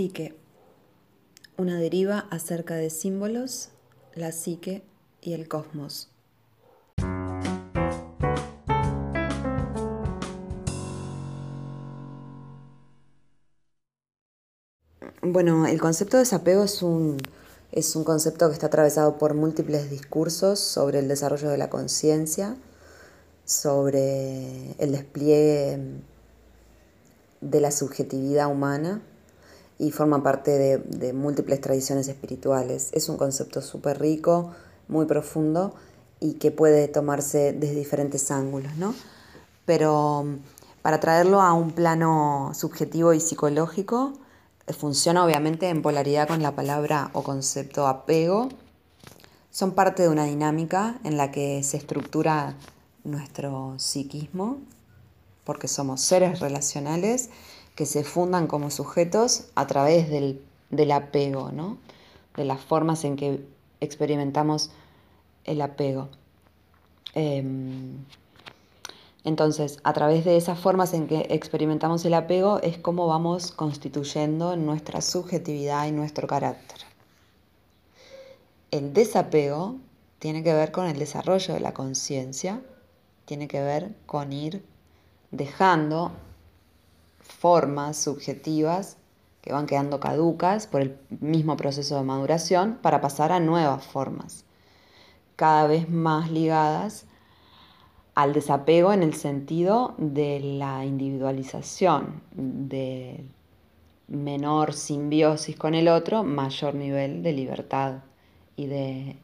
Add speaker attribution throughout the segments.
Speaker 1: Psique. Una deriva acerca de símbolos, la psique y el cosmos. Bueno, el concepto de desapego es un, es un concepto que está atravesado por múltiples discursos sobre el desarrollo de la conciencia, sobre el despliegue de la subjetividad humana y forma parte de, múltiples tradiciones espirituales. Es un concepto súper rico, muy profundo y que puede tomarse desde diferentes ángulos, ¿no? Pero mm, para traerlo a un plano subjetivo y psicológico, eh, funciona obviamente en polaridad con la palabra o concepto apego. Son parte de una dinámica en la que se estructura nuestro psiquismo, porque somos seres relacionales que se fundan como sujetos a través del, apego, ¿no? de las formas en que experimentamos el apego. Em, entonces, a través de esas formas en que experimentamos el apego es como vamos constituyendo nuestra subjetividad y nuestro carácter. El desapego tiene que ver con el desarrollo de la conciencia, tiene que ver con ir dejando formas subjetivas que van quedando caducas por el mismo proceso de maduración para pasar a nuevas formas, cada vez más ligadas al desapego en el sentido de la individualización, de menor simbiosis con el otro, mayor nivel de libertad y de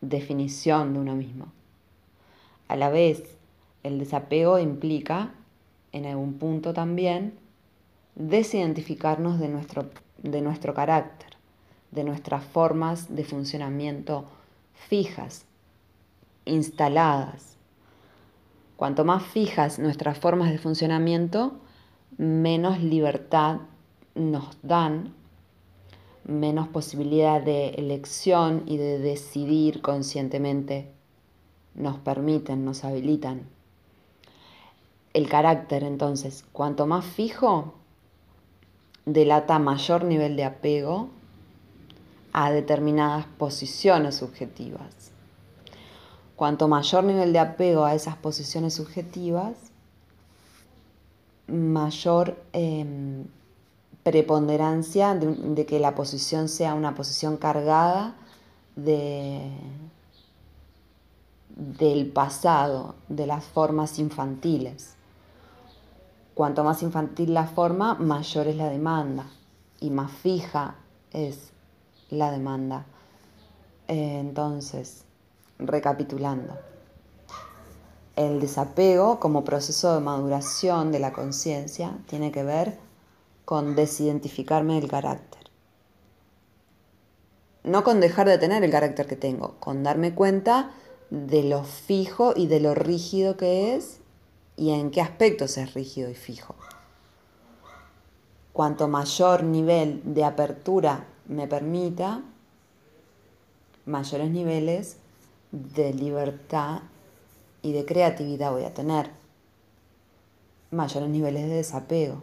Speaker 1: definición de uno mismo. A la vez, el desapego implica en algún punto también desidentificarnos de nuestro, de nuestro carácter, de nuestras formas de funcionamiento fijas, instaladas. Cuanto más fijas nuestras formas de funcionamiento, menos libertad nos dan, menos posibilidad de elección y de decidir conscientemente nos permiten, nos habilitan el carácter, entonces, cuanto más fijo, delata mayor nivel de apego a determinadas posiciones subjetivas. Cuanto mayor nivel de apego a esas posiciones subjetivas, mayor em, preponderancia de, que la posición sea una posición cargada de, del pasado, de las formas infantiles. Cuanto más infantil la forma, mayor es la demanda y más fija es la demanda. Eh, entonces, recapitulando, el desapego como proceso de maduración de la conciencia tiene que ver con desidentificarme del carácter. No con dejar de tener el carácter que tengo, con darme cuenta de lo fijo y de lo rígido que es y en qué aspectos es rígido y fijo. Cuanto mayor nivel de apertura me permita, mayores niveles de libertad y de creatividad voy a tener, mayores niveles de desapego.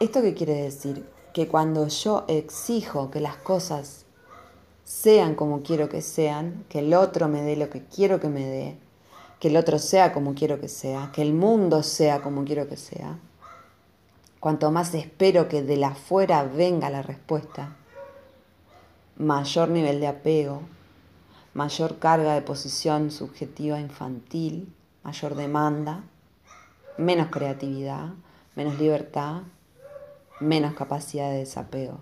Speaker 1: ¿Esto qué quiere decir? Que cuando yo exijo que las cosas sean como quiero que sean, que el otro me dé lo que quiero que me dé, que el otro sea como quiero que sea, que el mundo sea como quiero que sea, cuanto más espero que de la afuera venga la respuesta, mayor nivel de apego, mayor carga de posición subjetiva infantil, mayor demanda, menos creatividad, menos libertad, menos capacidad de desapego.